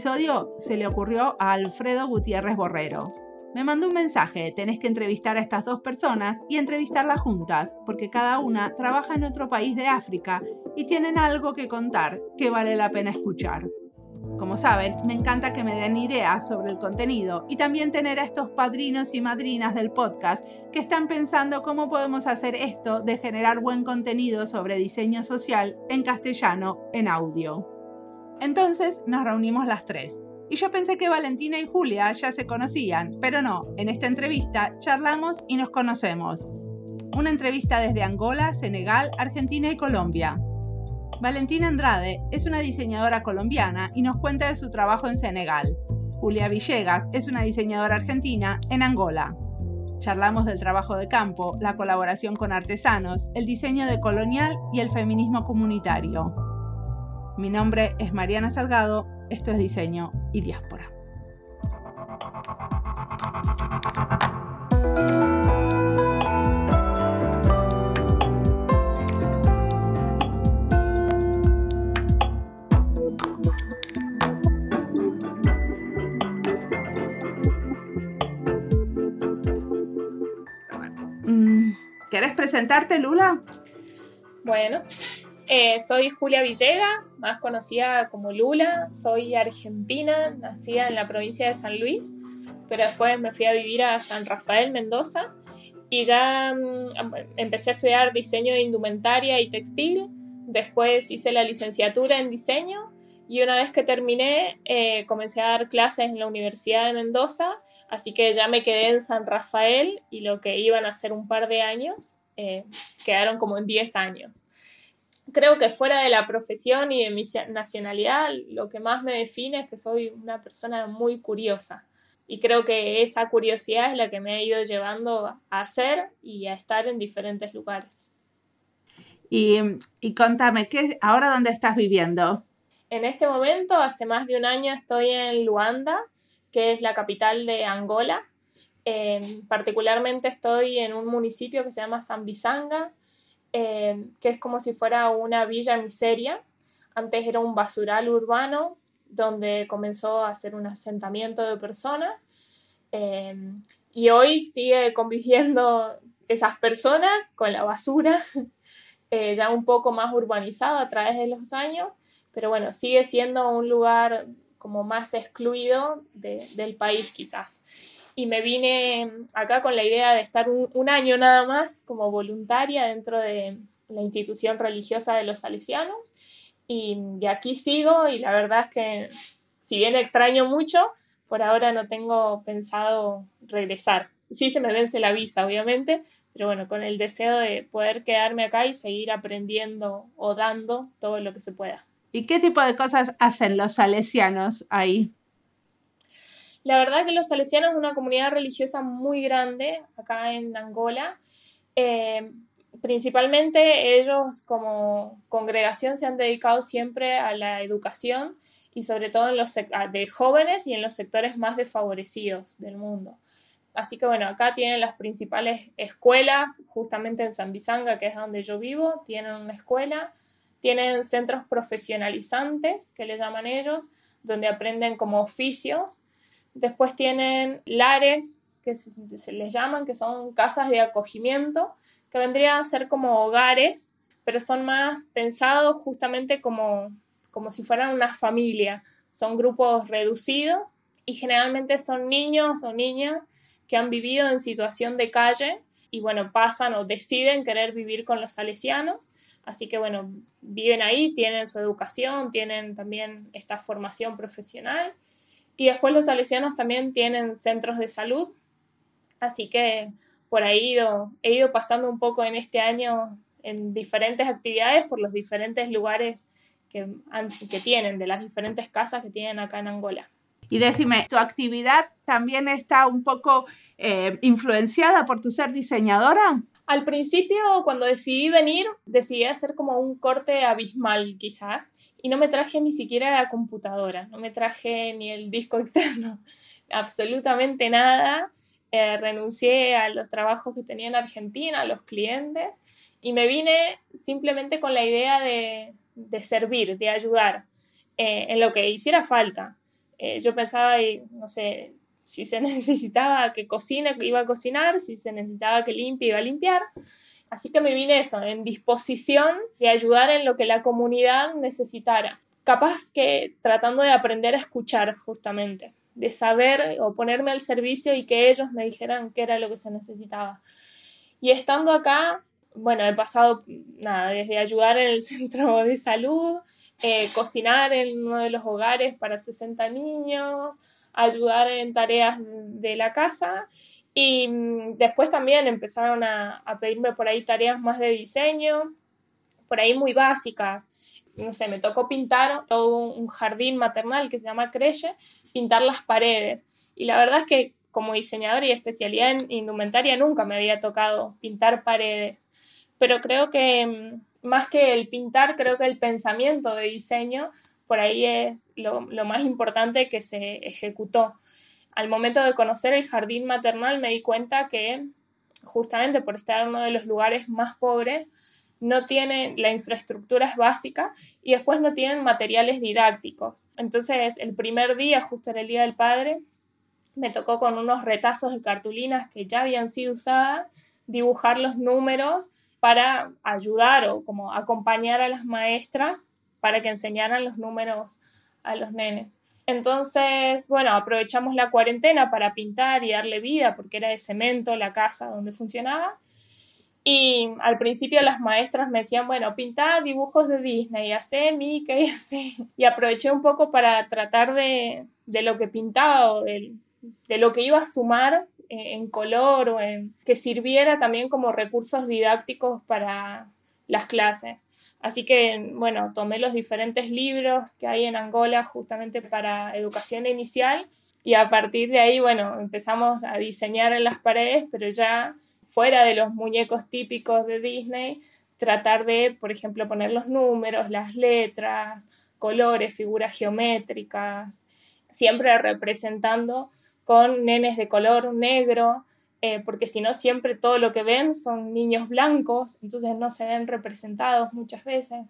episodio se le ocurrió a Alfredo Gutiérrez Borrero. Me mandó un mensaje, tenés que entrevistar a estas dos personas y entrevistarlas juntas, porque cada una trabaja en otro país de África y tienen algo que contar que vale la pena escuchar. Como saben, me encanta que me den ideas sobre el contenido y también tener a estos padrinos y madrinas del podcast que están pensando cómo podemos hacer esto de generar buen contenido sobre diseño social en castellano en audio. Entonces nos reunimos las tres y yo pensé que Valentina y Julia ya se conocían, pero no, en esta entrevista charlamos y nos conocemos. Una entrevista desde Angola, Senegal, Argentina y Colombia. Valentina Andrade es una diseñadora colombiana y nos cuenta de su trabajo en Senegal. Julia Villegas es una diseñadora argentina en Angola. Charlamos del trabajo de campo, la colaboración con artesanos, el diseño de colonial y el feminismo comunitario. Mi nombre es Mariana Salgado esto es diseño y diáspora. Mm, ¿Quieres presentarte, Lula? Bueno, eh, soy Julia Villegas, más conocida como Lula. Soy argentina, nacida en la provincia de San Luis, pero después me fui a vivir a San Rafael, Mendoza, y ya mm, empecé a estudiar diseño de indumentaria y textil. Después hice la licenciatura en diseño y una vez que terminé eh, comencé a dar clases en la Universidad de Mendoza, así que ya me quedé en San Rafael y lo que iban a ser un par de años eh, quedaron como en 10 años creo que fuera de la profesión y de mi nacionalidad, lo que más me define es que soy una persona muy curiosa. Y creo que esa curiosidad es la que me ha ido llevando a hacer y a estar en diferentes lugares. Y, y contame, ¿qué, ¿ahora dónde estás viviendo? En este momento, hace más de un año, estoy en Luanda, que es la capital de Angola. Eh, particularmente estoy en un municipio que se llama Zambizanga, eh, que es como si fuera una villa miseria. Antes era un basural urbano donde comenzó a ser un asentamiento de personas eh, y hoy sigue conviviendo esas personas con la basura, eh, ya un poco más urbanizado a través de los años, pero bueno, sigue siendo un lugar como más excluido del país quizás y me vine acá con la idea de estar un, año nada más como voluntaria dentro de la institución religiosa de los salesianos y de aquí sigo y la verdad es que si bien extraño mucho, por ahora no tengo pensado regresar. Sí se me vence la visa, obviamente, pero bueno, con el deseo de poder quedarme acá y seguir aprendiendo o dando todo lo que se pueda. ¿Y qué tipo de cosas hacen los salesianos ahí? La verdad que los salesianos es una comunidad religiosa muy grande acá en Angola. Eh, principalmente ellos como congregación se han dedicado siempre a la educación y sobre todo en los de jóvenes y en los sectores más desfavorecidos del mundo. Así que bueno, acá tienen las principales escuelas, justamente en San Bizanga, que es donde yo vivo, tienen una escuela, tienen centros profesionalizantes, que le llaman ellos, donde aprenden como oficios Después tienen lares, que se, les llaman, que son casas de acogimiento, que vendrían a ser como hogares, pero son más pensados justamente como, como si fueran una familia. Son grupos reducidos y generalmente son niños o niñas que han vivido en situación de calle y bueno, pasan o deciden querer vivir con los salesianos. Así que bueno, viven ahí, tienen su educación, tienen también esta formación profesional y después los salesianos también tienen centros de salud, así que por ahí he ido pasando un poco en este año en diferentes actividades por los diferentes lugares que, que tienen, de las diferentes casas que tienen acá en Angola. Y decime, ¿tu actividad también está un poco eh, influenciada por tu ser diseñadora? Al principio, cuando decidí venir, decidí hacer como un corte abismal quizás y no me traje ni siquiera la computadora, no me traje ni el disco externo, absolutamente nada. Eh, renuncié a los trabajos que tenía en Argentina, a los clientes y me vine simplemente con la idea de, servir, de ayudar eh, en lo que hiciera falta. Yo pensaba, no sé, si se necesitaba que cocine, iba a cocinar, si se necesitaba que limpie, iba a limpiar. Así que me vine eso, en disposición de ayudar en lo que la comunidad necesitara. Capaz que tratando de aprender a escuchar justamente, de saber o ponerme al servicio y que ellos me dijeran qué era lo que se necesitaba. Y estando acá, bueno, he pasado nada, desde ayudar en el centro de salud, eh, cocinar en uno de los hogares para 60 niños, ayudar en tareas de la casa y mm, después también empezaron a, pedirme por ahí tareas más de diseño, por ahí muy básicas. No sé, me tocó pintar todo un jardín maternal que se llama Creye, pintar las paredes. Y la verdad es que como diseñadora y especialidad en indumentaria nunca me había tocado pintar paredes. Pero creo que mm, más que el pintar, creo que el pensamiento de diseño por ahí es lo, más importante que se ejecutó. Al momento de conocer el jardín maternal me di cuenta que justamente por estar en uno de los lugares más pobres, no tienen, la infraestructura es básica y después no tienen materiales didácticos. Entonces, el primer día, justo en el Día del Padre, me tocó con unos retazos de cartulinas que ya habían sido usadas, dibujar los números para ayudar o como acompañar a las maestras para que enseñaran los números a los nenes. Entonces, bueno, aprovechamos la cuarentena para pintar y darle vida, porque era de cemento la casa donde funcionaba. Y al principio las maestras me decían, bueno, pinta dibujos de Disney, hace Mickey, hace... Y aproveché un poco para tratar de, de lo que pintaba o de, de, lo que iba a sumar en color o en que sirviera también como recursos didácticos para las clases. Así que, bueno, tomé los diferentes libros que hay en Angola justamente para educación inicial y a partir de ahí, bueno, empezamos a diseñar en las paredes, pero ya fuera de los muñecos típicos de Disney, tratar de, por ejemplo, poner los números, las letras, colores, figuras geométricas, siempre representando con nenes de color negro, eh, porque si no siempre todo lo que ven son niños blancos, entonces no se ven representados muchas veces.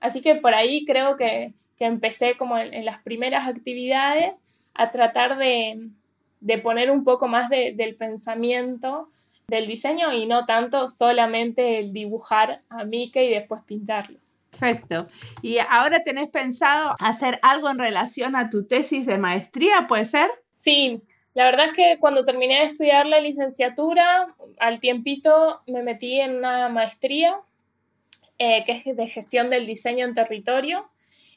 Así que por ahí creo que, empecé como en, las primeras actividades a tratar de, poner un poco más del pensamiento del diseño y no tanto solamente el dibujar a Mickey y después pintarlo. Perfecto. ¿Y ahora tenés pensado hacer algo en relación a tu tesis de maestría, puede ser? Sí, la verdad es que cuando terminé de estudiar la licenciatura, al tiempito me metí en una maestría eh, que es de gestión del diseño en territorio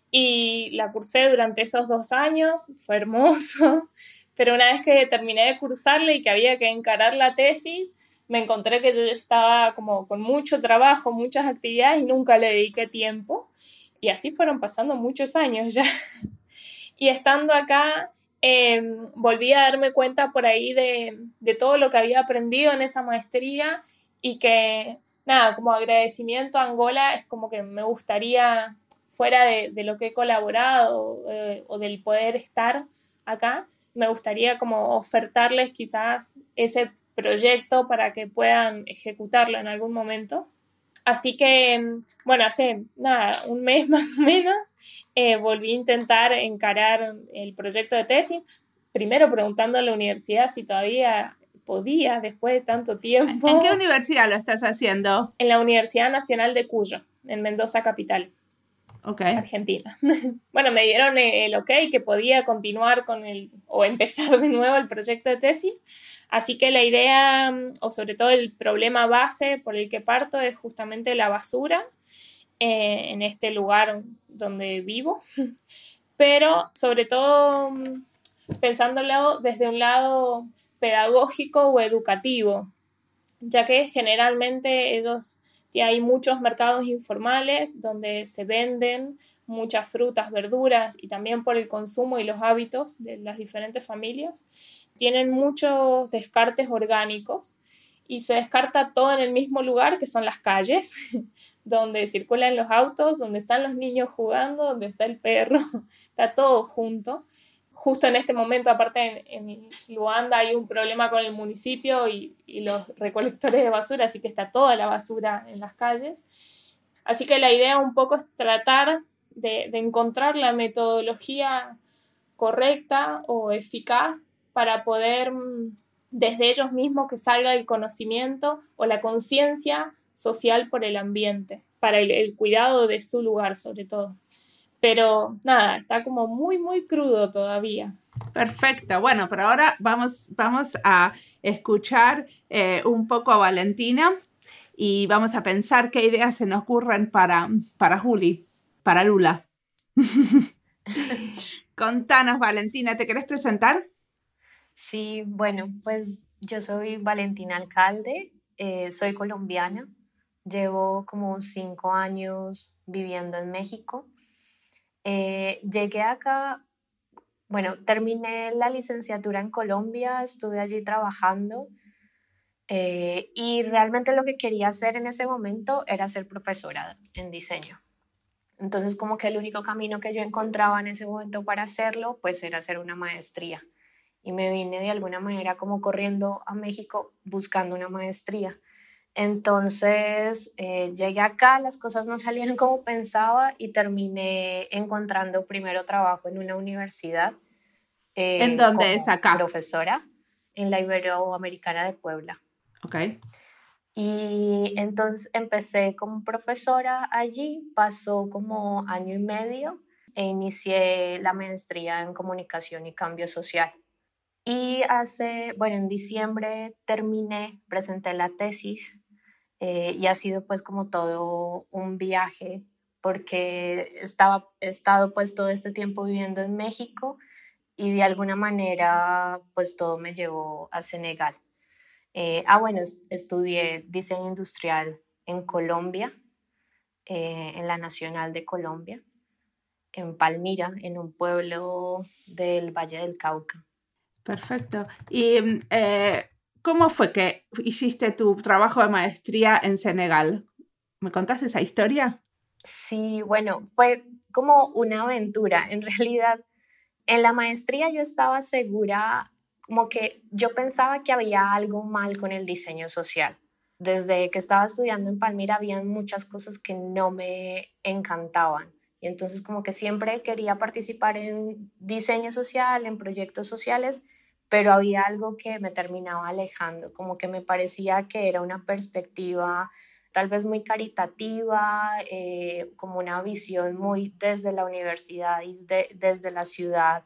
y la cursé durante esos dos años, fue hermoso, pero una vez que terminé de cursarla y que había que encarar la tesis, me encontré que yo estaba como con mucho trabajo, muchas actividades y nunca le dediqué tiempo. Y así fueron pasando muchos años ya. Y estando acá, Em, volví a darme cuenta por ahí de, todo lo que había aprendido en esa maestría y que, nada, como agradecimiento a Angola es como que me gustaría, fuera de, lo que he colaborado eh, o del poder estar acá, me gustaría como ofertarles quizás ese proyecto para que puedan ejecutarlo en algún momento. Así que, bueno, hace nada, un mes más o menos, eh, volví a intentar encarar el proyecto de tesis, primero preguntando a la universidad si todavía podía después de tanto tiempo. ¿En qué universidad lo estás haciendo? En la Universidad Nacional de Cuyo, en Mendoza Capital. Argentina. bueno, me dieron el ok que podía continuar con el, o empezar de nuevo el proyecto de tesis, así que la idea, o sobre todo el problema base por el que parto es justamente la basura eh, en este lugar donde vivo, pero sobre todo pensándolo desde un lado pedagógico o educativo, ya que generalmente ellos hay muchos mercados informales donde se venden muchas frutas, verduras y también por el consumo y los hábitos de las diferentes familias. Tienen muchos descartes orgánicos y se descarta todo en el mismo lugar, que son las calles, donde circulan los autos, donde están los niños jugando, donde está el perro, está todo junto justo en este momento, aparte en, Luanda hay un problema con el municipio y, los recolectores de basura, así que está toda la basura en las calles. Así que la idea un poco es tratar de, encontrar la metodología correcta o eficaz para poder mm, desde ellos mismos que salga el conocimiento o la conciencia social por el ambiente, para el, cuidado de su lugar sobre todo. Pero nada, está como muy, muy crudo todavía. Perfecto. Bueno, pero ahora vamos, vamos a escuchar eh, un poco a Valentina y vamos a pensar qué ideas se nos ocurren para, para Juli, para Lula. Contanos, Valentina, ¿te querés presentar? Sí, bueno, pues yo soy Valentina Alcalde, eh, soy colombiana, llevo como cinco años viviendo en México. Eh, llegué acá, bueno, terminé la licenciatura en Colombia, estuve allí trabajando eh, y realmente lo que quería hacer en ese momento era ser profesora en diseño. Entonces como que el único camino que yo encontraba en ese momento para hacerlo pues era hacer una maestría y me vine de alguna manera como corriendo a México buscando una maestría. Entonces eh, llegué acá, las cosas no salieron como pensaba y terminé encontrando primero trabajo en una universidad. Eh, ¿En dónde es acá? Profesora en la Iberoamericana de Puebla. Ok. Y entonces empecé como profesora allí, pasó como año y medio e inicié la maestría en comunicación y cambio social. Y hace, bueno, en diciembre terminé, presenté la tesis eh, y ha sido pues como todo un viaje porque estaba, he estado pues todo este tiempo viviendo en México y de alguna manera pues todo me llevó a Senegal. Eh, ah, bueno, estudié diseño industrial en Colombia, eh, en la Nacional de Colombia, en Palmira, en un pueblo del Valle del Cauca. Perfecto. ¿Y mm, eh, cómo fue que hiciste tu trabajo de maestría en Senegal? ¿Me contaste esa historia? Sí, bueno, fue como una aventura. En realidad, en la maestría yo estaba segura, como que yo pensaba que había algo mal con el diseño social. Desde que estaba estudiando en Palmira había muchas cosas que no me encantaban. Y entonces como que siempre quería participar en diseño social, en proyectos sociales, pero había algo que me terminaba alejando, como que me parecía que era una perspectiva tal vez muy caritativa, eh, como una visión muy desde la universidad y desde la ciudad,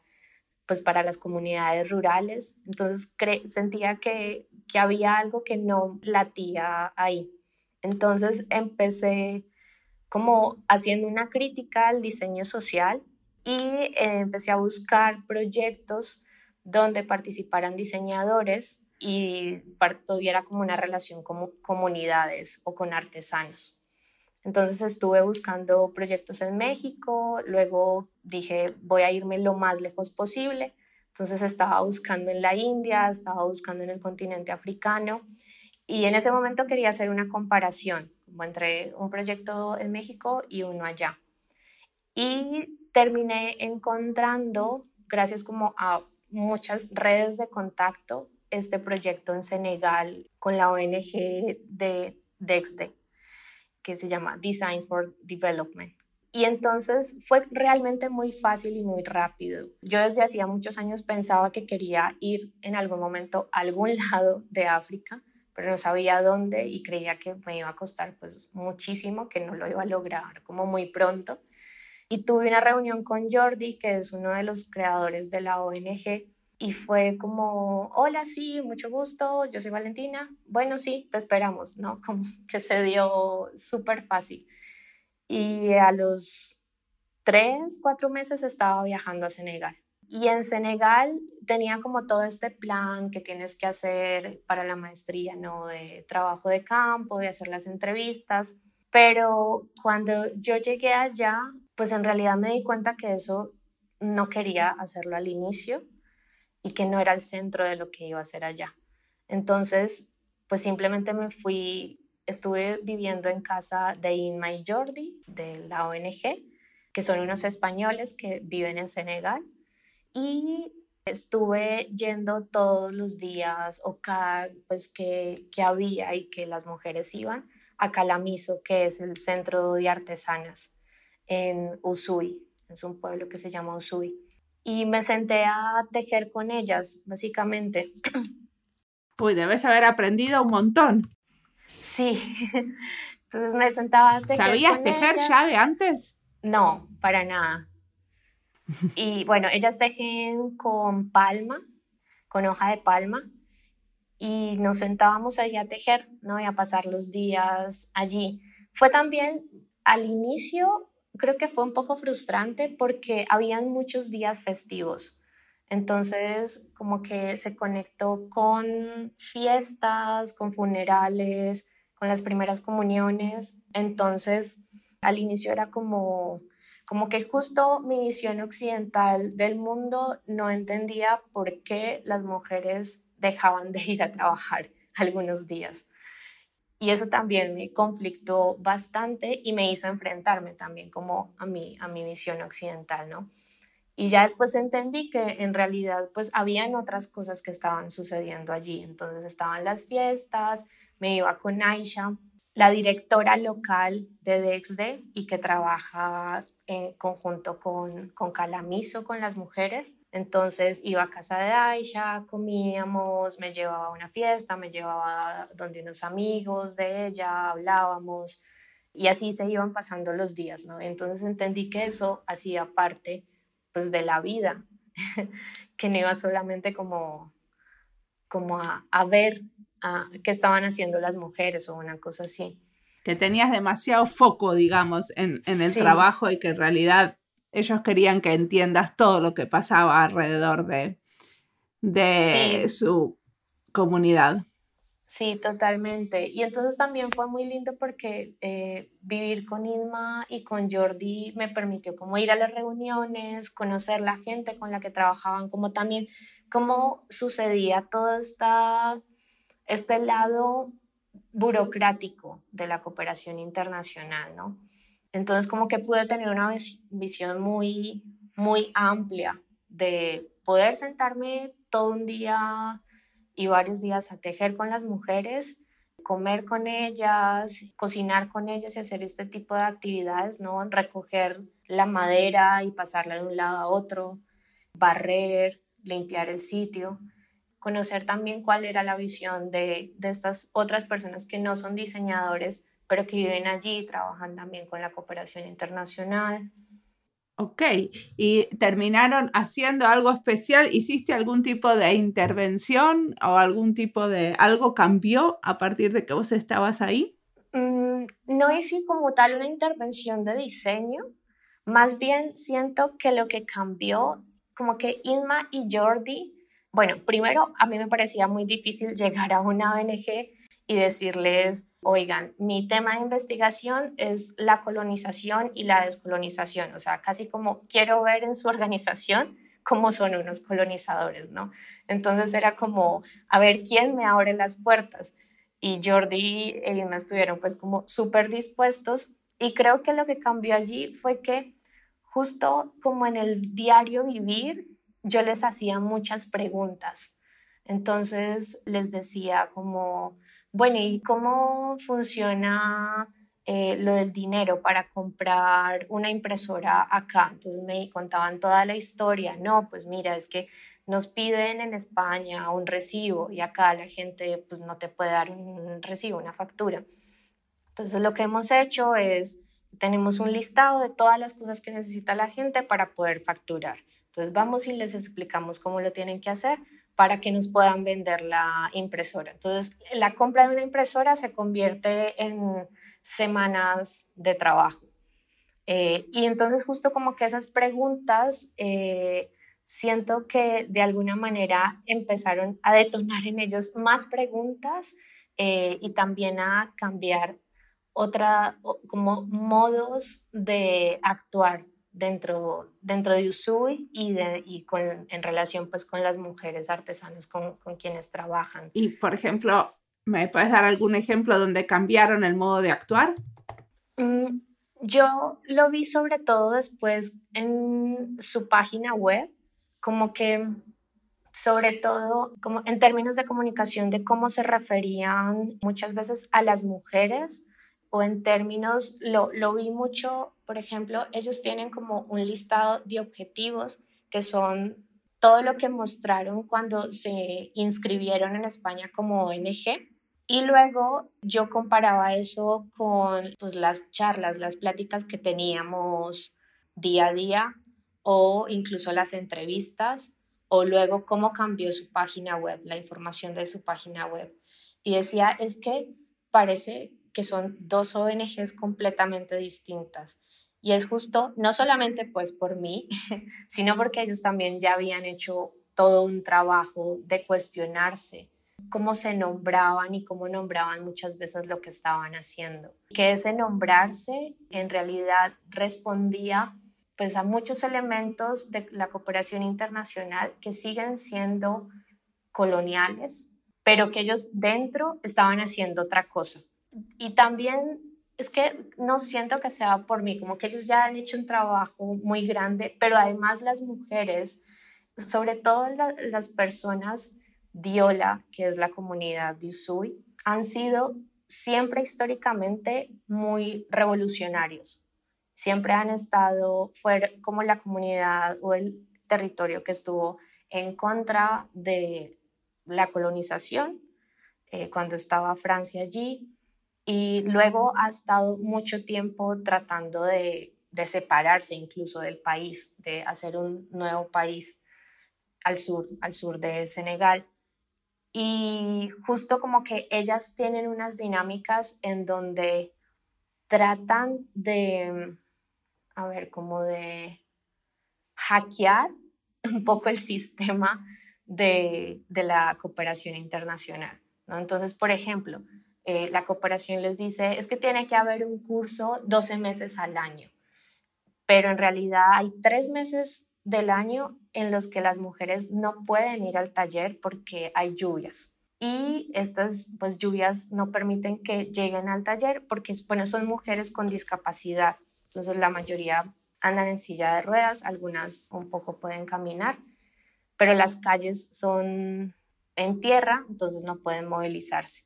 pues para las comunidades rurales. Entonces sentía que, que había algo que no latía ahí. Entonces empecé como haciendo una crítica al diseño social y eh, empecé a buscar proyectos donde participaran diseñadores y tuviera como una relación con comunidades o con artesanos. Entonces estuve buscando proyectos en México, luego dije voy a irme lo más lejos posible, entonces estaba buscando en la India, estaba buscando en el continente africano y en ese momento quería hacer una comparación entre un proyecto en México y uno allá. Y terminé encontrando, gracias como a muchas redes de contacto este proyecto en Senegal con la ONG de Dexte, que se llama Design for Development. Y entonces fue realmente muy fácil y muy rápido. Yo desde hacía muchos años pensaba que quería ir en algún momento a algún lado de África, pero no sabía dónde y creía que me iba a costar pues muchísimo, que no lo iba a lograr como muy pronto. Y tuve una reunión con Jordi, que es uno de los creadores de la ONG, y fue como, hola, sí, mucho gusto, yo soy Valentina. Bueno, sí, te esperamos, ¿no? Como que se dio súper fácil. Y a los tres, cuatro meses estaba viajando a Senegal. Y en Senegal tenía como todo este plan que tienes que hacer para la maestría, ¿no? De trabajo de campo, de hacer las entrevistas. Pero cuando yo llegué allá, pues en realidad me di cuenta que eso no quería hacerlo al inicio y que no era el centro de lo que iba a hacer allá. Entonces, pues simplemente me fui, estuve viviendo en casa de Inma y Jordi, de la ONG, que son unos españoles que viven en Senegal, y estuve yendo todos los días o cada pues que, que había y que las mujeres iban a Calamiso, que es el centro de artesanas en Usui, es un pueblo que se llama Usui. y me senté a tejer con ellas, básicamente. Uy, debes haber aprendido un montón. Sí, entonces me sentaba a tejer. ¿Sabías tejer ya de antes? No, para nada. Y bueno, ellas tejen con palma, con hoja de palma, y nos sentábamos ahí a tejer, ¿no? Y a pasar los días allí. Fue también al inicio, creo que fue un poco frustrante porque habían muchos días festivos. Entonces, como que se conectó con fiestas, con funerales, con las primeras comuniones. Entonces, al inicio era como, como que justo mi visión occidental del mundo no entendía por qué las mujeres dejaban de ir a trabajar algunos días. Y eso también me conflictó bastante y me hizo enfrentarme también como a mi, a mi visión occidental, ¿no? Y ya después entendí que en realidad pues habían otras cosas que estaban sucediendo allí. Entonces estaban las fiestas, me iba con Aisha, la directora local de DEXD y que trabaja en conjunto con, con Calamiso, con las mujeres. Entonces iba a casa de Aisha, comíamos, me llevaba a una fiesta, me llevaba donde unos amigos de ella, hablábamos y así se iban pasando los días, ¿no? Entonces entendí que eso hacía parte pues de la vida, que no iba solamente como, como a, a ver a, qué estaban haciendo las mujeres o una cosa así que tenías demasiado foco, digamos, en, el trabajo y que en realidad ellos querían que entiendas todo lo que pasaba alrededor de, de su comunidad. Sí, totalmente. Y entonces también fue muy lindo porque eh, vivir con Isma y con Jordi me permitió como ir a las reuniones, conocer la gente con la que trabajaban, como también cómo sucedía todo esta, este lado burocrático de la cooperación internacional, ¿no? Entonces como que pude tener una visión muy, muy amplia de poder sentarme todo un día y varios días a tejer con las mujeres, comer con ellas, cocinar con ellas y hacer este tipo de actividades, ¿no? Recoger la madera y pasarla de un lado a otro, barrer, limpiar el sitio conocer también cuál era la visión de, de estas otras personas que no son diseñadores, pero que viven allí y trabajan también con la cooperación internacional. Ok, y terminaron haciendo algo especial. ¿Hiciste algún tipo de intervención o algún tipo de algo cambió a partir de que vos estabas ahí? Mm, no hice como tal una intervención de diseño, más bien siento que lo que cambió, como que Inma y Jordi bueno, primero, a mí me parecía muy difícil llegar a una ONG y decirles, oigan, mi tema de investigación es la colonización y la descolonización, o sea, casi como quiero ver en su organización cómo son unos colonizadores, ¿no? Entonces era como, a ver, ¿quién me abre las puertas? Y Jordi y Edna estuvieron pues como súper dispuestos y creo que lo que cambió allí fue que justo como en el diario vivir, yo les hacía muchas preguntas. Entonces les decía como, bueno, ¿y cómo funciona eh, lo del dinero para comprar una impresora acá? Entonces me contaban toda la historia. No, pues mira, es que nos piden en España un recibo y acá la gente pues no te puede dar un recibo, una factura. Entonces lo que hemos hecho es, tenemos un listado de todas las cosas que necesita la gente para poder facturar. Entonces vamos y les explicamos cómo lo tienen que hacer para que nos puedan vender la impresora. Entonces la compra de una impresora se convierte en semanas de trabajo. Eh, y entonces justo como que esas preguntas eh, siento que de alguna manera empezaron a detonar en ellos más preguntas eh, y también a cambiar otra como modos de actuar dentro, dentro de Usui y, de, y con, en relación pues con las mujeres artesanas con, con, quienes trabajan. Y por ejemplo, ¿me puedes dar algún ejemplo donde cambiaron el modo de actuar? Mm, yo lo vi sobre todo después en su página web, como que sobre todo como en términos de comunicación de cómo se referían muchas veces a las mujeres o en términos, lo, lo vi mucho, por ejemplo, ellos tienen como un listado de objetivos que son todo lo que mostraron cuando se inscribieron en España como ONG. Y luego yo comparaba eso con pues, las charlas, las pláticas que teníamos día a día o incluso las entrevistas o luego cómo cambió su página web, la información de su página web. Y decía, es que parece que son dos ONGs completamente distintas. Y es justo, no solamente pues por mí, sino porque ellos también ya habían hecho todo un trabajo de cuestionarse cómo se nombraban y cómo nombraban muchas veces lo que estaban haciendo. Que ese nombrarse en realidad respondía pues a muchos elementos de la cooperación internacional que siguen siendo coloniales, pero que ellos dentro estaban haciendo otra cosa. Y también es que no siento que sea por mí, como que ellos ya han hecho un trabajo muy grande, pero además las mujeres, sobre todo las personas Diola, que es la comunidad de Usui, han sido siempre históricamente muy revolucionarios. Siempre han estado fuera como la comunidad o el territorio que estuvo en contra de la colonización, eh, cuando estaba Francia allí, y luego ha estado mucho tiempo tratando de, separarse incluso del país, de hacer un nuevo país al sur, al sur de Senegal. Y justo como que ellas tienen unas dinámicas en donde tratan de, a ver, como de hackear un poco el sistema de, la cooperación internacional. ¿no? Entonces, por ejemplo, eh, la cooperación les dice, es que tiene que haber un curso 12 meses al año, pero en realidad hay tres meses del año en los que las mujeres no pueden ir al taller porque hay lluvias. Y estas pues, lluvias no permiten que lleguen al taller porque bueno, son mujeres con discapacidad. Entonces la mayoría andan en silla de ruedas, algunas un poco pueden caminar, pero las calles son en tierra, entonces no pueden movilizarse.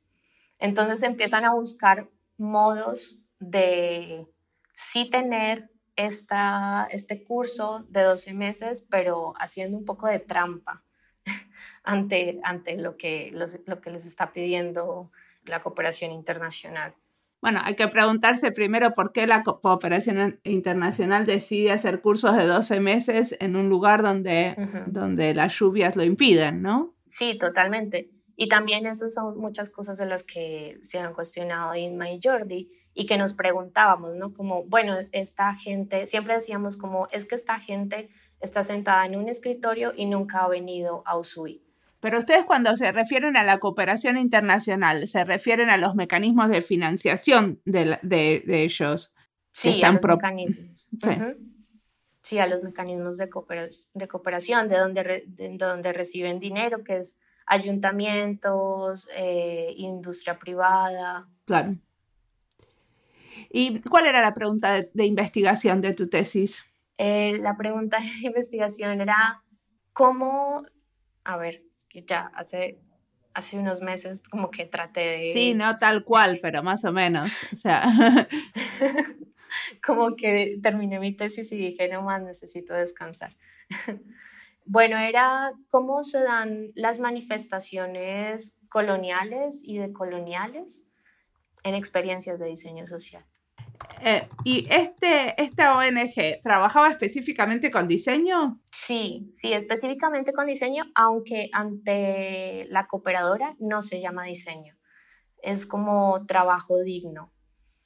Entonces empiezan a buscar modos de sí tener esta, este curso de 12 meses, pero haciendo un poco de trampa ante, ante lo, que, lo que les está pidiendo la cooperación internacional. Bueno, hay que preguntarse primero por qué la cooperación internacional decide hacer cursos de 12 meses en un lugar donde, donde las lluvias lo impiden, ¿no? Sí, totalmente. Y también esas son muchas cosas de las que se han cuestionado Inma y Jordi y que nos preguntábamos, ¿no? Como, bueno, esta gente, siempre decíamos como, es que esta gente está sentada en un escritorio y nunca ha venido a Usui. Pero ustedes cuando se refieren a la cooperación internacional, se refieren a los mecanismos de financiación de, de, ellos. Sí, a los mecanismos. Sí. sí. a los mecanismos de, de cooperación, de donde, de donde reciben dinero, que es ayuntamientos, eh, industria privada. Claro. ¿Y cuál era la pregunta de, investigación de tu tesis? Eh, la pregunta de investigación era cómo, a ver, ya hace, hace unos meses como que traté de... Sí, no tal cual, pero más o menos, o sea... como que terminé mi tesis y dije, no más, necesito descansar. Bueno, era cómo se dan las manifestaciones coloniales y decoloniales en experiencias de diseño social. Eh, ¿Y este, esta ONG trabajaba específicamente con diseño? Sí, sí, específicamente con diseño, aunque ante la cooperadora no se llama diseño, es como trabajo digno.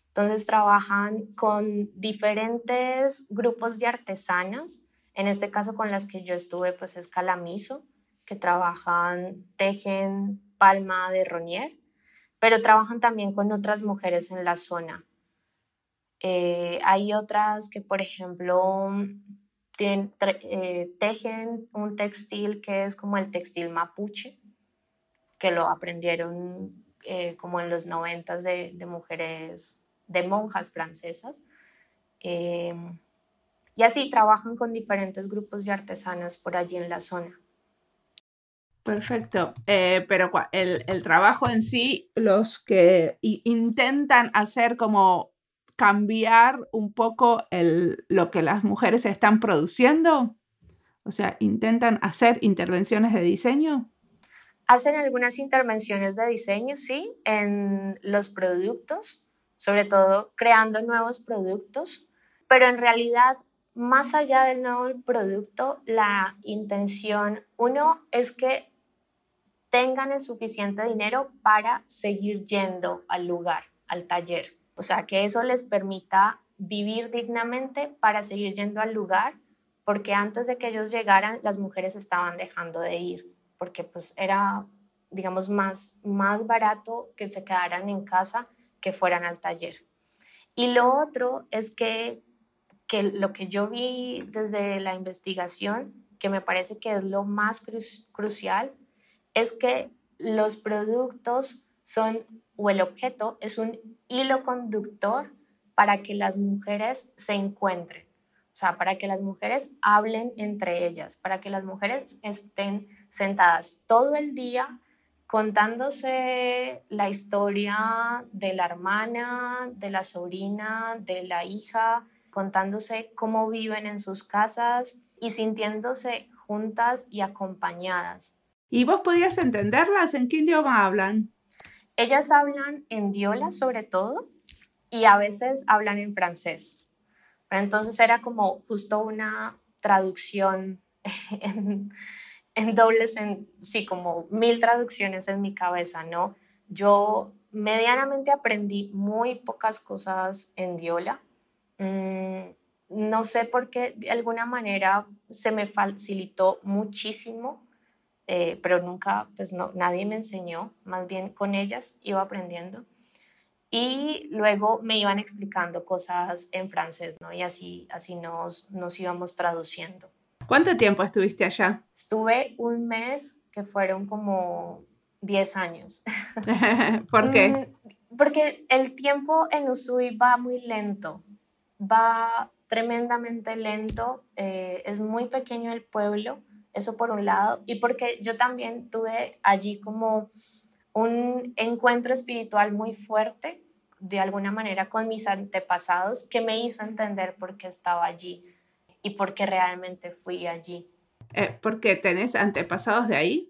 Entonces trabajan con diferentes grupos de artesanas en este caso con las que yo estuve, pues es Calamiso, que trabajan, tejen palma de Ronier, pero trabajan también con otras mujeres en la zona. Eh, hay otras que, por ejemplo, eh, tejen un textil que es como el textil mapuche, que lo aprendieron eh, como en los noventas de, de, mujeres, de monjas francesas. Y así trabajan con diferentes grupos de artesanas por allí en la zona. Perfecto, eh, pero el, el, trabajo en sí, los que intentan hacer como cambiar un poco el, lo que las mujeres están produciendo, O sea, intentan hacer intervenciones de diseño. Hacen algunas intervenciones de diseño, sí, en los productos, sobre todo creando nuevos productos, pero en realidad, más allá del nuevo producto, la intención, uno, es que tengan el suficiente dinero para seguir yendo al lugar, al taller. O sea, que eso les permita vivir dignamente para seguir yendo al lugar, porque antes de que ellos llegaran, las mujeres estaban dejando de ir, porque pues era, digamos, más, más barato que se quedaran en casa que fueran al taller. Y lo otro es que, que lo que yo vi desde la investigación, que me parece que es lo más crucial, es que los productos son, o el objeto es un hilo conductor para que las mujeres se encuentren, o sea, para que las mujeres hablen entre ellas, para que las mujeres estén sentadas todo el día contándose la historia de la hermana, de la sobrina, de la hija, contándose cómo viven en sus casas y sintiéndose juntas y acompañadas. ¿Y vos podías entenderlas? ¿En qué idioma hablan? Ellas hablan en diola sobre todo y a veces hablan en francés. entonces era como justo una traducción en, en dobles, en, sí, como mil traducciones en mi cabeza, ¿no? Yo medianamente aprendí muy pocas cosas en diola. Mm, no sé por qué, de alguna manera se me facilitó muchísimo eh, pero nunca, pues no, nadie me enseñó, más bien con ellas iba aprendiendo. Y luego me iban explicando cosas en francés, ¿no? Y así, así nos, nos íbamos traduciendo. ¿Cuánto tiempo estuviste allá? Estuve un mes, que fueron como 10 años. ¿Por qué? Mm, porque el tiempo en Usui va muy lento, va tremendamente lento, eh, es muy pequeño el pueblo eso por un lado, y porque yo también tuve allí como un encuentro espiritual muy fuerte, de alguna manera, con mis antepasados, que me hizo entender por qué estaba allí y por qué realmente fui allí. Eh, ¿Por qué tenés antepasados de ahí?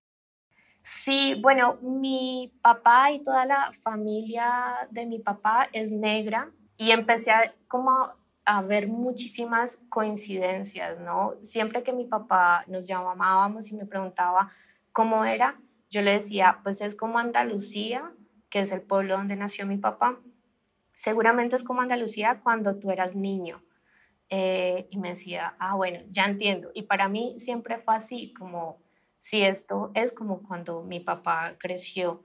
Sí, bueno, mi papá y toda la familia de mi papá es negra y empecé a como a ver muchísimas coincidencias, ¿no? Siempre que mi papá nos llamábamos y me preguntaba cómo era, yo le decía, pues es como Andalucía, que es el pueblo donde nació mi papá. Seguramente es como Andalucía cuando tú eras niño. Eh, y me decía, ah, bueno, ya entiendo. Y para mí siempre fue así, como si esto es como cuando mi papá creció.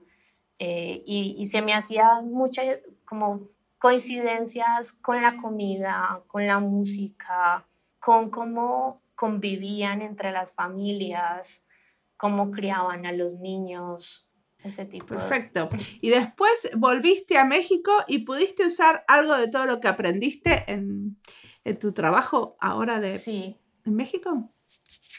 Eh, y, y, se me hacía mucha, como coincidencias con la comida, con la música, con cómo convivían entre las familias, cómo criaban a los niños, ese tipo. Perfecto. Y después volviste a México y pudiste usar algo de todo lo que aprendiste en, en tu trabajo ahora de sí. en México.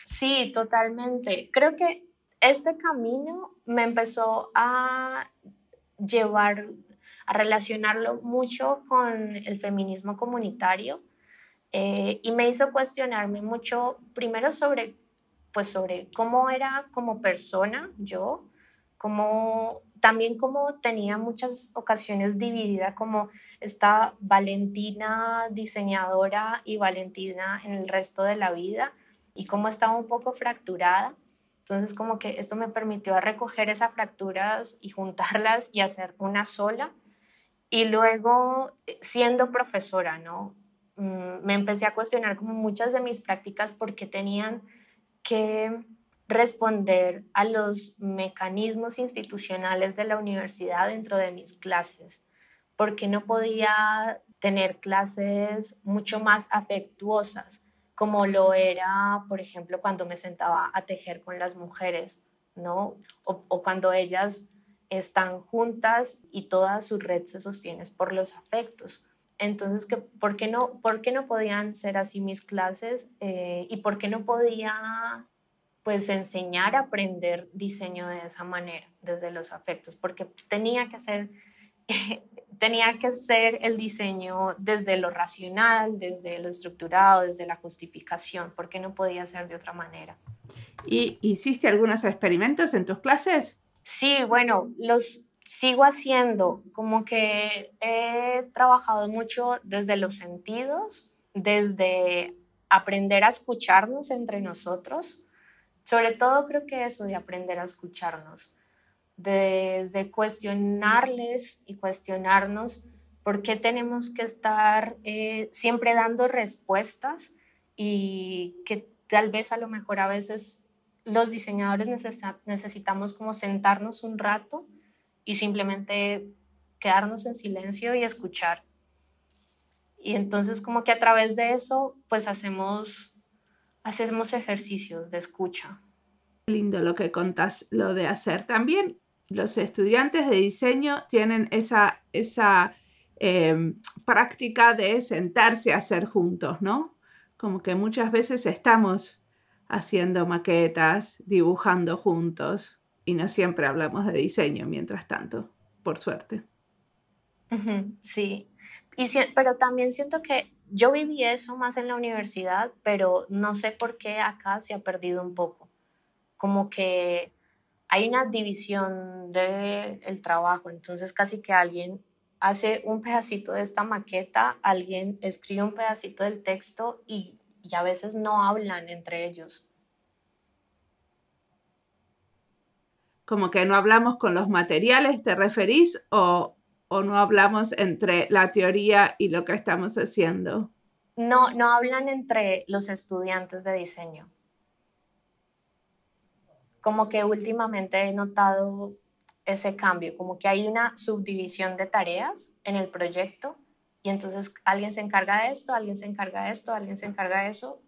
Sí, totalmente. Creo que este camino me empezó a llevar relacionarlo mucho con el feminismo comunitario eh, y me hizo cuestionarme mucho, primero sobre, pues sobre cómo era como persona yo, como, también como tenía muchas ocasiones dividida como esta Valentina diseñadora y Valentina en el resto de la vida y cómo estaba un poco fracturada. Entonces como que esto me permitió recoger esas fracturas y juntarlas y hacer una sola y luego, eh, siendo profesora, ¿no? Mm, me empecé a cuestionar como muchas de mis prácticas porque tenían que responder a los mecanismos institucionales de la universidad dentro de mis clases, porque no podía tener clases mucho más afectuosas, como lo era, por ejemplo, cuando me sentaba a tejer con las mujeres, ¿no? O, o cuando ellas están juntas y toda su red se sostiene por los afectos. Entonces, ¿por, qué no, ¿por qué no podían ser así mis clases eh, y por qué no podía pues enseñar a aprender diseño de esa manera, desde los afectos? Porque tenía que ser tenía que ser el diseño desde lo racional, desde lo estructurado, desde la justificación, porque no podía ser de otra manera. ¿Y hiciste algunos experimentos en tus clases? Sí, bueno, los sigo haciendo, como que he trabajado mucho desde los sentidos, desde aprender a escucharnos entre nosotros, sobre todo creo que eso de aprender a escucharnos desde cuestionarles y cuestionarnos por qué tenemos que estar eh, siempre dando respuestas y que tal vez a lo mejor a veces los diseñadores necesitamos como sentarnos un rato y simplemente quedarnos en silencio y escuchar. Y entonces como que a través de eso pues hacemos, hacemos ejercicios de escucha. Lindo lo que contás, lo de hacer. También los estudiantes de diseño tienen esa, esa em, práctica de sentarse a hacer juntos, ¿no? Como que muchas veces estamos haciendo maquetas, dibujando juntos y no siempre hablamos de diseño mientras tanto, por suerte. Sí, y pero también siento que yo viví eso más en la universidad, pero no sé por qué acá se ha perdido un poco. Como que hay una división del el trabajo, entonces casi que alguien hace un pedacito de esta maqueta, alguien escribe un pedacito del texto y, y a veces no hablan entre ellos. Como que no hablamos con los materiales, ¿te referís? ¿O, o no hablamos entre la teoría y lo que estamos haciendo? No, no hablan entre los estudiantes de diseño como que últimamente he notado ese cambio, como que hay una subdivisión de tareas en el proyecto y entonces alguien se encarga de esto, alguien se encarga de esto, alguien se encarga de eso,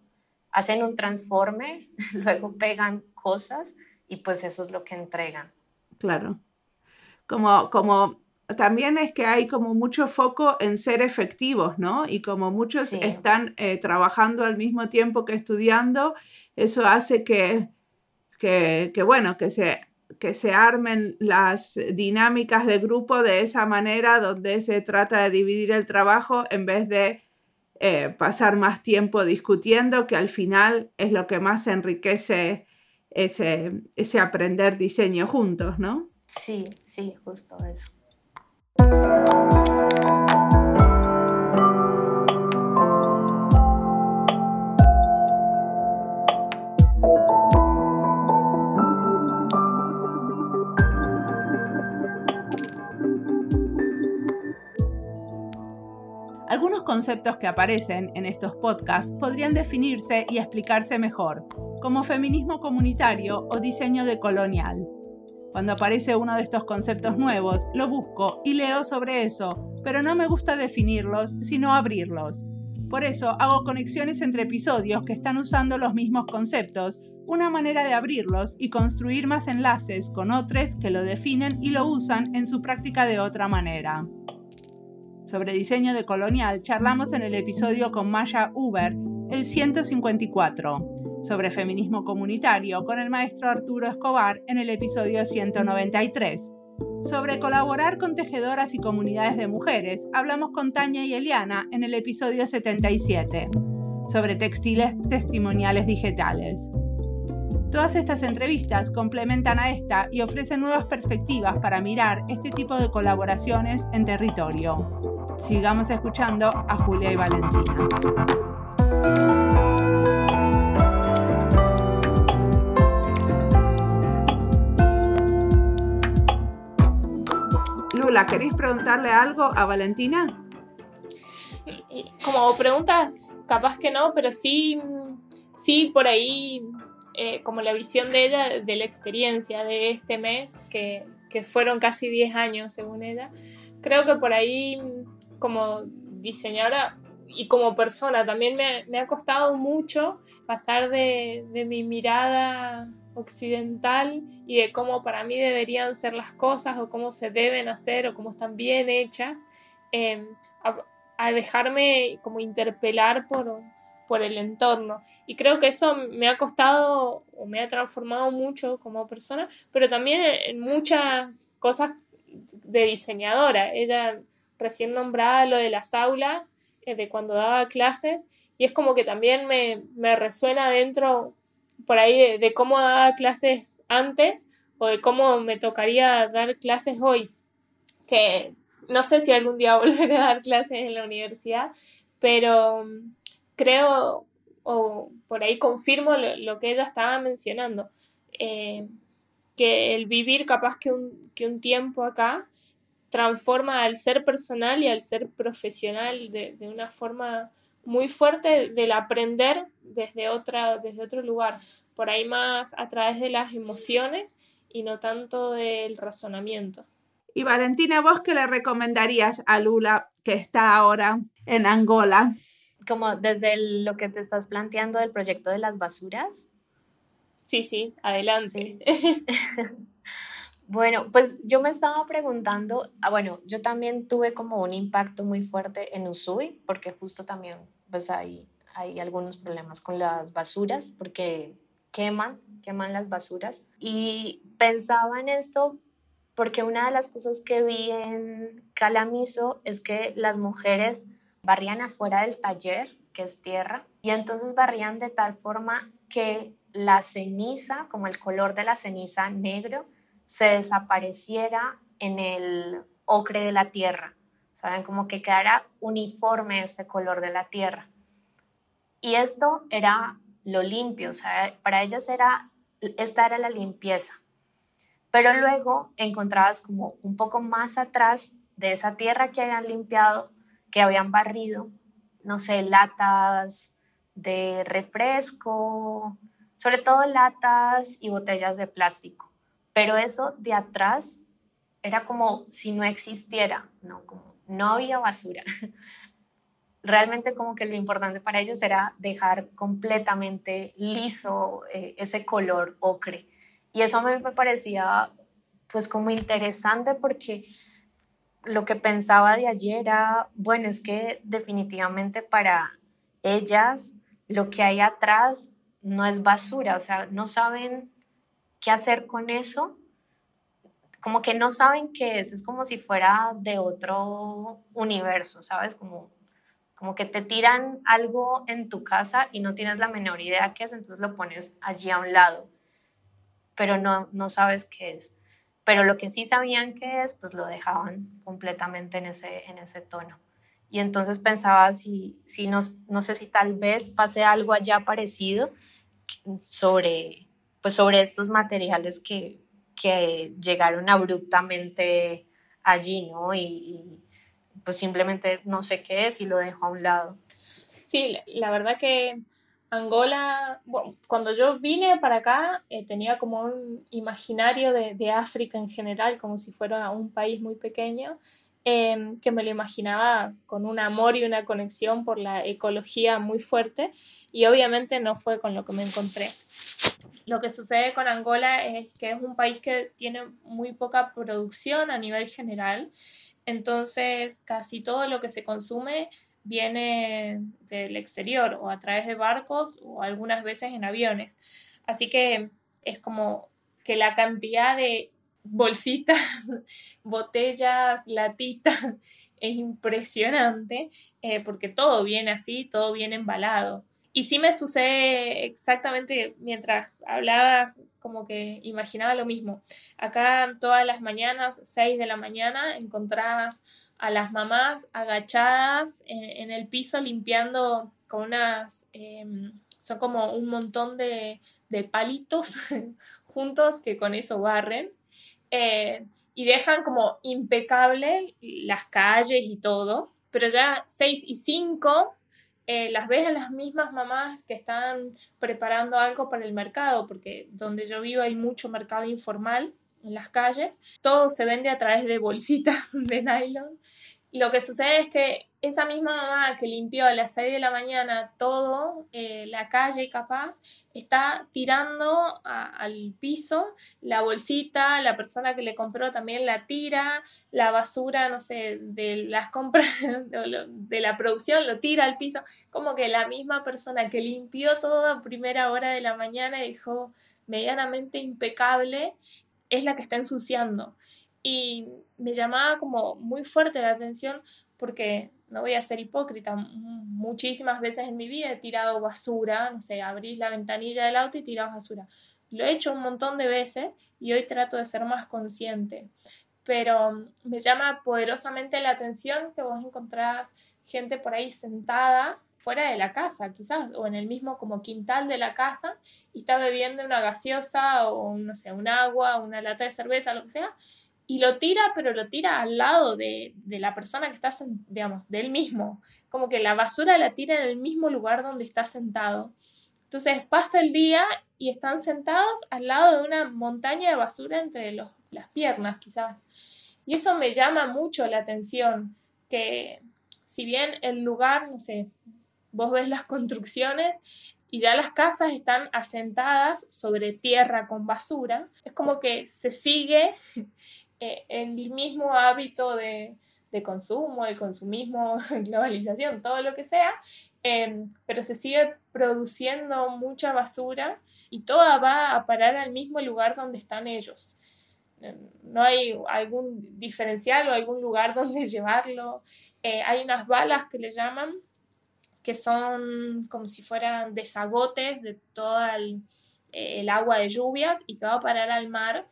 hacen un transforme, luego pegan cosas y pues eso es lo que entregan. Claro. Como, como también es que hay como mucho foco en ser efectivos, ¿no? Y como muchos están eh, trabajando al mismo tiempo que estudiando, eso hace que que, bueno, que se, que se armen las dinámicas de grupo de esa manera donde se trata de dividir el trabajo en vez de eh, pasar más tiempo discutiendo, que al final es lo que más enriquece ese, ese aprender diseño juntos, ¿no? Sí, sí, justo eso. Conceptos que aparecen en estos podcasts podrían definirse y explicarse mejor, como feminismo comunitario o diseño decolonial. Cuando aparece uno de estos conceptos nuevos, lo busco y leo sobre eso, pero no me gusta definirlos, sino abrirlos. Por eso hago conexiones entre episodios que están usando los mismos conceptos, una manera de abrirlos y construir más enlaces con otros que lo definen y lo usan en su práctica de otra manera sobre diseño de colonial charlamos en el episodio con Maya Uber, el 154, sobre feminismo comunitario con el maestro Arturo Escobar en el episodio 193. Sobre colaborar con tejedoras y comunidades de mujeres, hablamos con Tania y Eliana en el episodio 77. Sobre textiles testimoniales digitales. Todas estas entrevistas complementan a esta y ofrecen nuevas perspectivas para mirar este tipo de colaboraciones en territorio. Sigamos escuchando a Julia y Valentina. Lula, ¿queréis preguntarle algo a Valentina? Como pregunta, capaz que no, pero sí, sí por ahí, eh, como la visión de ella, de la experiencia de este mes, que, que fueron casi 10 años según ella, creo que por ahí como diseñadora y como persona también me, ha costado mucho pasar de, mi mirada occidental y de cómo para mí deberían ser las cosas o cómo se deben hacer o cómo están bien hechas, em, a, dejarme como interpelar por, por el entorno. Y creo que eso me ha costado o me ha transformado mucho como persona, pero también en muchas cosas de diseñadora. Ella recién nombraba lo de las aulas, eh, de cuando daba clases, y es como que también me, resuena dentro por ahí de, cómo daba clases antes o de cómo me tocaría dar clases hoy, que no sé si algún día volveré a dar clases en la universidad, pero mm, creo o por ahí confirmo lo, que ella estaba mencionando, eh, que el vivir capaz que un, que un tiempo acá transforma al ser personal y al ser profesional de, una forma muy fuerte del aprender desde, otra, desde otro lugar, por ahí más a través de las emociones y no tanto del razonamiento. Y Valentina, ¿vos qué le recomendarías a Lula que está ahora en Angola? Como desde lo que te estás planteando del proyecto de las basuras. Sí, sí, adelante. Bueno, pues yo me estaba preguntando, ah, bueno, yo también tuve como un impacto muy fuerte en Usui, porque justo también pues hay, hay algunos problemas con las basuras, porque queman, queman las basuras. Y pensaba en esto porque una de las cosas que vi en Calamiso es que las mujeres barrían afuera del taller, que es tierra, y entonces barrían de tal forma que la ceniza, como el color de la ceniza negro, se desapareciera en el ocre de la tierra, ¿saben? Como que quedara uniforme este color de la tierra. Y esto era lo limpio, o sea, para ellas era, esta era la limpieza. Pero luego encontrabas como un poco más atrás de esa tierra que habían limpiado, que habían barrido, no sé, latas de refresco, sobre todo latas y botellas de plástico pero eso de atrás era como si no existiera, ¿no? Como no había basura. Realmente como que lo importante para ellos era dejar completamente liso eh, ese color ocre. Y eso a mí me parecía pues como interesante porque lo que pensaba de ayer era, bueno, es que definitivamente para ellas lo que hay atrás no es basura, o sea, no saben qué hacer con eso, como que no saben qué es, es como si fuera de otro universo, ¿sabes? Como, como que te tiran algo en tu casa y no tienes la menor idea qué es, entonces lo pones allí a un lado, pero no, no sabes qué es. Pero lo que sí sabían qué es, pues lo dejaban completamente en ese, en ese tono. Y entonces pensaba si, si no, no sé si tal vez pase algo allá parecido sobre pues sobre estos materiales que, que llegaron abruptamente allí, ¿no? Y, pues simplemente no sé qué es y lo dejo a un lado. Sí, la verdad que Angola, bueno, cuando yo vine para acá eh, tenía como un imaginario de, de, África en general, como si fuera un país muy pequeño, em, que me lo imaginaba con un amor y una conexión por la ecología muy fuerte y obviamente no fue con lo que me encontré. Lo que sucede con Angola es que es un país que tiene muy poca producción a nivel general, entonces casi todo lo que se consume viene del exterior o a través de barcos o algunas veces en aviones. Así que es como que la cantidad de bolsitas, botellas, latitas es impresionante eh, porque todo viene así, todo viene embalado. Y sí me sucede exactamente mientras hablabas, como que imaginaba lo mismo. Acá todas las mañanas, 6 de la mañana, encontrabas a las mamás agachadas en, el piso limpiando con unas, em, son como un montón de, palitos juntos que con eso barren. Eh, y dejan como impecable las calles y todo, pero ya 6 y 5 eh, las ves a las mismas mamás que están preparando algo para el mercado, porque donde yo vivo hay mucho mercado informal en las calles, todo se vende a través de bolsitas de nylon lo que sucede es que esa misma mamá que limpió a las 6 de la mañana todo, eh, la calle capaz, está tirando al piso la bolsita, la persona que le compró también la tira, la basura, no sé, de las compras, de, la producción lo tira al piso, como que la misma persona que limpió todo a primera hora de la mañana y dejó medianamente impecable, es la que está ensuciando. Y me llamaba como muy fuerte la atención porque no voy a ser hipócrita, muchísimas veces en mi vida he tirado basura, no sé, abrís la ventanilla del auto y tiras basura. Lo he hecho un montón de veces y hoy trato de ser más consciente. Pero me llama poderosamente la atención que vos encontrás gente por ahí sentada fuera de la casa, quizás, o en el mismo como quintal de la casa, y está bebiendo una gaseosa o, no sé, un agua, una lata de cerveza, lo que sea, y lo tira, pero lo tira al lado de, la persona que está, digamos, de él mismo. Como que la basura la tira en el mismo lugar donde está sentado. Entonces pasa el día y están sentados al lado de una montaña de basura entre las piernas, quizás. Y eso me llama mucho la atención, que si bien el lugar, no sé, vos ves las construcciones y ya las casas están asentadas sobre tierra con basura, es como que se sigue el mismo hábito de, consumo, el consumismo, globalización, todo lo que sea, em, pero se sigue produciendo mucha basura y toda va a parar al mismo lugar donde están ellos. Em, no hay algún diferencial o algún lugar donde llevarlo. Eh, hay unas balas que le llaman, que son como si fueran desagotes de toda el, el agua de lluvias y que va a parar al mar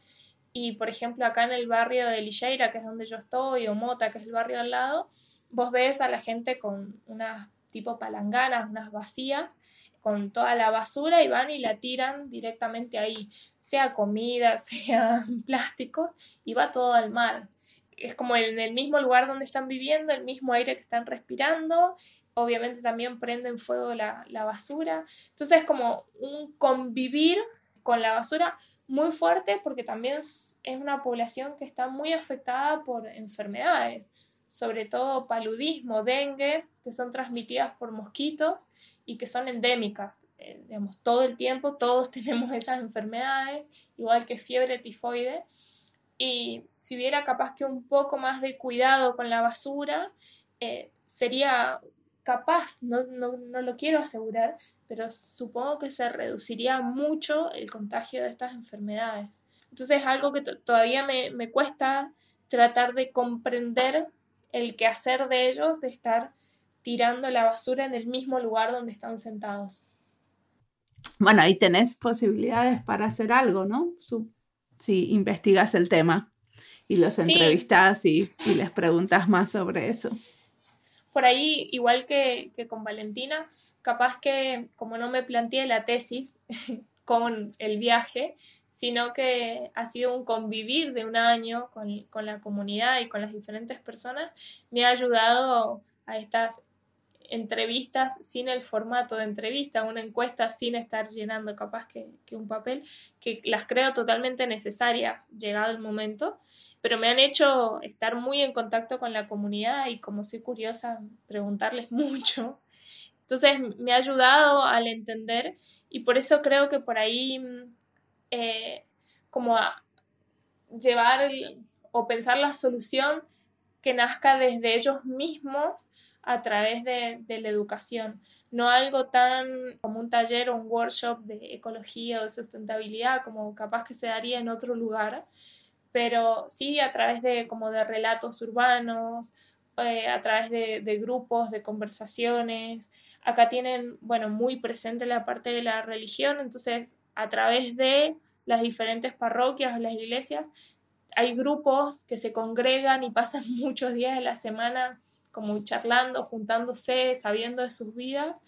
y por ejemplo, acá en el barrio de Lilleira, que es donde yo estoy, o Mota, que es el barrio al lado, vos ves a la gente con unas tipo palanganas, unas vacías, con toda la basura y van y la tiran directamente ahí, sea comida, sea plásticos, y va todo al mar. Es como en el mismo lugar donde están viviendo, el mismo aire que están respirando, obviamente también prenden fuego la, la basura. Entonces es como un convivir con la basura muy fuerte porque también es una población que está muy afectada por enfermedades, sobre todo paludismo, dengue, que son transmitidas por mosquitos y que son endémicas. Eh, digamos, todo el tiempo todos tenemos esas enfermedades, igual que fiebre tifoide. Y si hubiera capaz que un poco más de cuidado con la basura, eh, sería capaz, no, no, no lo quiero asegurar, pero supongo que se reduciría mucho el contagio de estas enfermedades. Entonces es algo que todavía me, cuesta tratar de comprender el quehacer de ellos de estar tirando la basura en el mismo lugar donde están sentados. Bueno, ahí tenés posibilidades para hacer algo, ¿no? si investigas el tema y los entrevistas y, les preguntas más sobre eso. Por ahí, igual que, que con Valentina, capaz que como no me planteé la tesis con el viaje, sino que ha sido un convivir de un año con, la comunidad y con las diferentes personas, me ha ayudado a estas entrevistas sin el formato de entrevista, una encuesta sin estar llenando capaz que, un papel, que las creo totalmente necesarias llegado el momento, pero me han hecho estar muy en contacto con la comunidad y como soy curiosa, preguntarles mucho. Entonces me ha ayudado al entender y por eso creo que por ahí mm, eh, como a llevar o pensar la solución que nazca desde ellos mismos a través de, la educación, no algo tan como un taller o un workshop de ecología o de sustentabilidad como capaz que se daría en otro lugar, pero sí a través de como de relatos urbanos, eh, a través de, de, grupos, de conversaciones, Acá tienen, bueno, muy presente la parte de la religión, entonces a través de las diferentes parroquias o las iglesias hay grupos que se congregan y pasan muchos días de la semana como charlando, juntándose, sabiendo de sus vidas.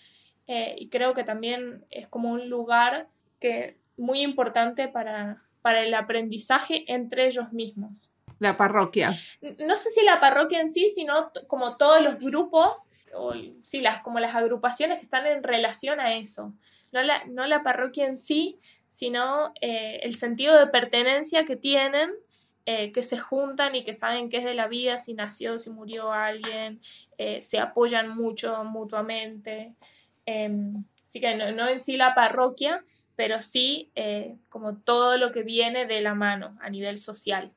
Eh, y creo que también es como un lugar que muy importante para, para el aprendizaje entre ellos mismos. La parroquia. No sé si la parroquia en sí, sino como todos los grupos o sí, las, como las agrupaciones que están en relación a eso. No la, no la parroquia en sí, sino eh, el sentido de pertenencia que tienen, eh, que se juntan y que saben qué es de la vida, si nació, si murió alguien, eh, se apoyan mucho mutuamente. Em, así que no, no, en sí la parroquia, pero sí como todo lo que viene de la mano a nivel social.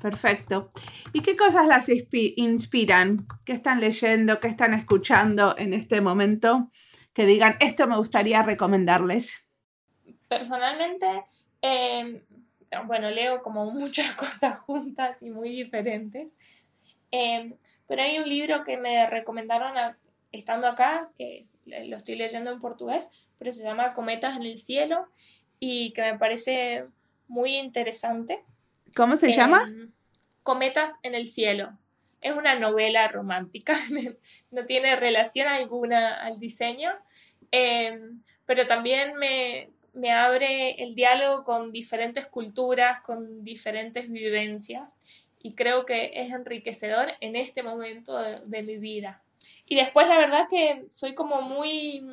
Perfecto. ¿Y qué cosas las inspiran? ¿Qué están leyendo? ¿Qué están escuchando en este momento? Que digan, esto me gustaría recomendarles. Personalmente, em, bueno, leo como muchas cosas juntas y muy diferentes. Em, pero hay un libro que me recomendaron estando acá, que lo estoy leyendo en portugués, pero se llama Cometas en el Cielo y que me parece muy interesante. ¿Cómo se llama? Em, Cometas en el Cielo. Es una novela romántica, no tiene relación alguna al diseño, em, pero también me, me abre el diálogo con diferentes culturas, con diferentes vivencias y creo que es enriquecedor en este momento de, mi vida. Y después la verdad que soy como muy,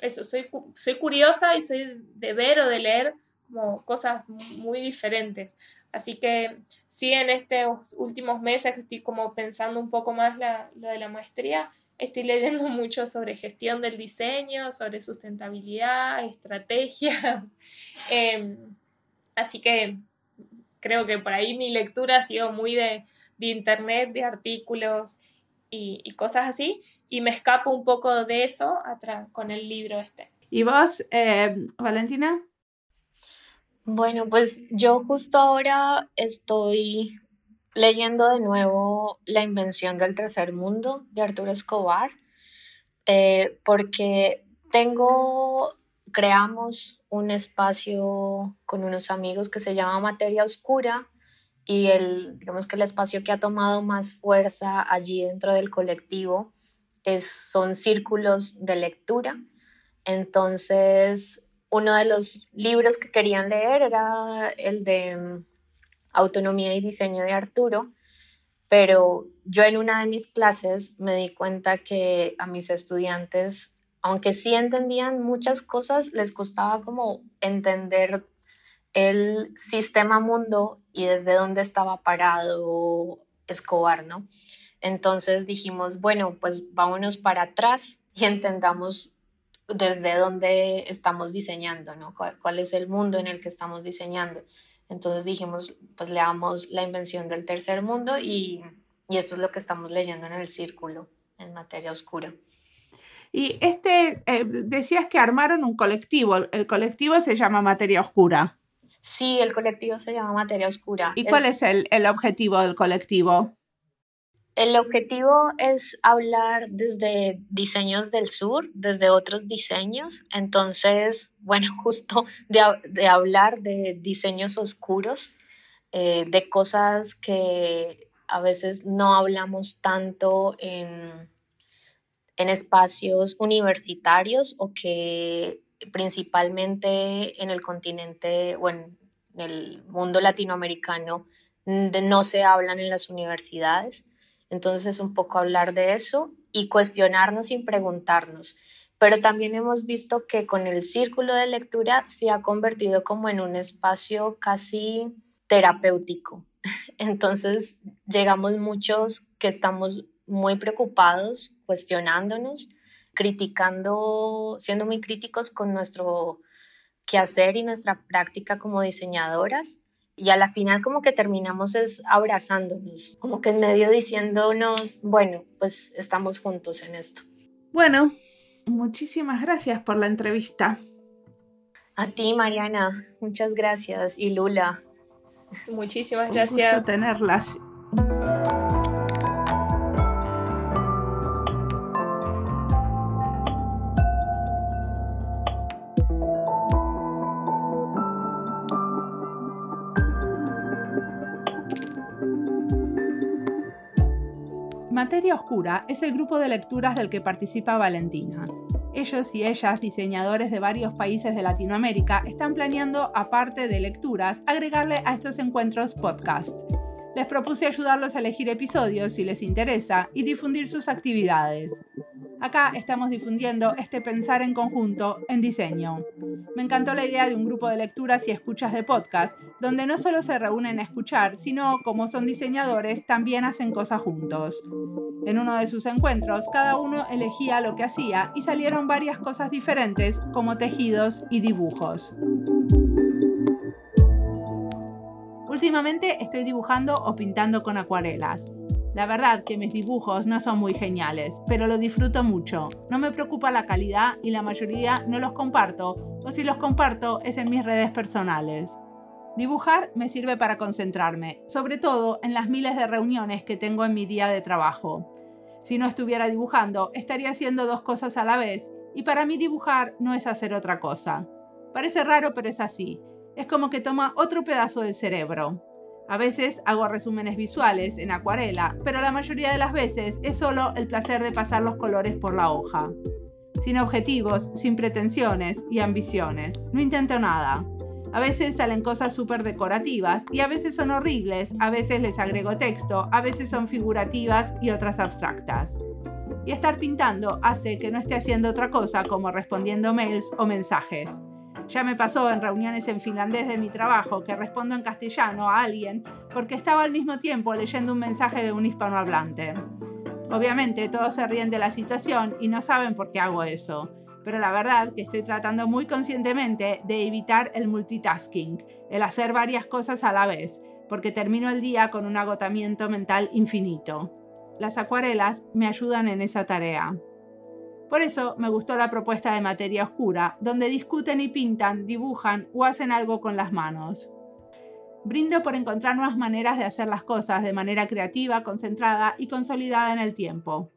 eso, soy, soy curiosa y soy de ver o de leer como cosas muy diferentes. Así que sí, en estos últimos meses que estoy como pensando un poco más lo de la maestría, estoy leyendo mucho sobre gestión del diseño, sobre sustentabilidad, estrategias. Em, así que creo que por ahí mi lectura ha sido muy de, internet, de artículos y, cosas así, y me escapo un poco de eso con el libro este. ¿Y vos, eh, Valentina? Bueno, pues yo justo ahora estoy leyendo de nuevo La invención del tercer mundo de Arturo Escobar, eh, porque tengo, creamos un espacio con unos amigos que se llama Materia Oscura y el, digamos que el espacio que ha tomado más fuerza allí dentro del colectivo es, son círculos de lectura. Entonces, uno de los libros que querían leer era el de Autonomía y Diseño de Arturo, pero yo en una de mis clases me di cuenta que a mis estudiantes, aunque sí entendían muchas cosas, les costaba como entender el sistema mundo y desde dónde estaba parado Escobar, ¿no? Entonces dijimos, bueno, pues vámonos para atrás y entendamos desde dónde estamos diseñando, ¿no? ¿Cuál, es el mundo en el que estamos diseñando? Entonces dijimos, pues leamos La invención del tercer mundo y, esto es lo que estamos leyendo en el círculo, en materia oscura. Y este, eh, decías que armaron un colectivo, el colectivo se llama Materia Oscura. Sí, el colectivo se llama Materia Oscura. ¿Y cuál es el, el objetivo del colectivo? El objetivo es hablar desde diseños del sur, desde otros diseños. Entonces, bueno, justo de, hablar de diseños oscuros, eh, de cosas que a veces no hablamos tanto en, en espacios universitarios o que principalmente en el continente o en el mundo latinoamericano no se hablan en las universidades. Entonces, un poco hablar de eso y cuestionarnos sin preguntarnos. Pero también hemos visto que con el círculo de lectura se ha convertido como en un espacio casi terapéutico. Entonces, llegamos muchos que estamos muy preocupados, cuestionándonos, criticando, siendo muy críticos con nuestro quehacer y nuestra práctica como diseñadoras y a la final como que terminamos es abrazándonos, como que en medio diciéndonos, bueno, pues estamos juntos en esto. Bueno, muchísimas gracias por la entrevista. A ti, Mariana, muchas gracias. Y Lula. Muchísimas gracias. por tenerlas. Materia Oscura es el grupo de lecturas del que participa Valentina. Ellos y ellas, diseñadores de varios países de Latinoamérica, están planeando, aparte de lecturas, agregarle a estos encuentros podcast. Les propuse ayudarlos a elegir episodios si les interesa y difundir sus actividades. Acá estamos difundiendo este pensar en conjunto en diseño. Me encantó la idea de un grupo de lecturas y escuchas de podcast, donde no solo se reúnen a escuchar, sino como son diseñadores, también hacen cosas juntos. En uno de sus encuentros, cada uno elegía lo que hacía y salieron varias cosas diferentes, como tejidos y dibujos. Últimamente estoy dibujando o pintando con acuarelas. La verdad que mis dibujos no son muy geniales, pero lo disfruto mucho. No me preocupa la calidad y la mayoría no los comparto, o si los comparto es en mis redes personales. Dibujar me sirve para concentrarme, sobre todo en las miles de reuniones que tengo en mi día de trabajo. Si no estuviera dibujando, estaría haciendo dos cosas a la vez, y para mí dibujar no es hacer otra cosa. Parece raro, pero es así. Es como que toma otro pedazo del cerebro. A veces hago resúmenes visuales en acuarela, pero la mayoría de las veces es solo el placer de pasar los colores por la hoja. Sin objetivos, sin pretensiones y ambiciones. No intento nada. A veces salen cosas súper decorativas y a veces son horribles, a veces les agrego texto, a veces son figurativas y otras abstractas. Y estar pintando hace que no esté haciendo otra cosa como respondiendo mails o mensajes. Ya me pasó en reuniones en finlandés de mi trabajo que respondo en castellano a alguien porque estaba al mismo tiempo leyendo un mensaje de un hispanohablante. Obviamente todos se ríen de la situación y no saben por qué hago eso pero la verdad que estoy tratando muy conscientemente de evitar el multitasking, el hacer varias cosas a la vez, porque termino el día con un agotamiento mental infinito. Las acuarelas me ayudan en esa tarea. Por eso me gustó la propuesta de materia oscura, donde discuten y pintan, dibujan o hacen algo con las manos. Brindo por encontrar nuevas maneras de hacer las cosas de manera creativa, concentrada y consolidada en el tiempo.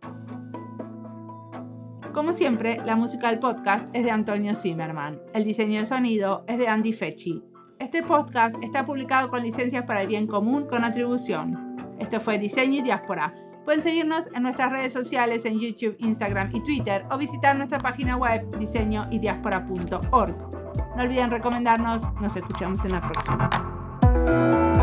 Como siempre, la música del podcast es de Antonio Zimmerman. El diseño de sonido es de Andy Fechi. Este podcast está publicado con licencias para el bien común con atribución. Esto fue Diseño y Diáspora. Pueden seguirnos en nuestras redes sociales en YouTube, Instagram y Twitter o visitar nuestra página web diseñoydiaspora.org. No olviden recomendarnos. Nos escuchamos en la próxima.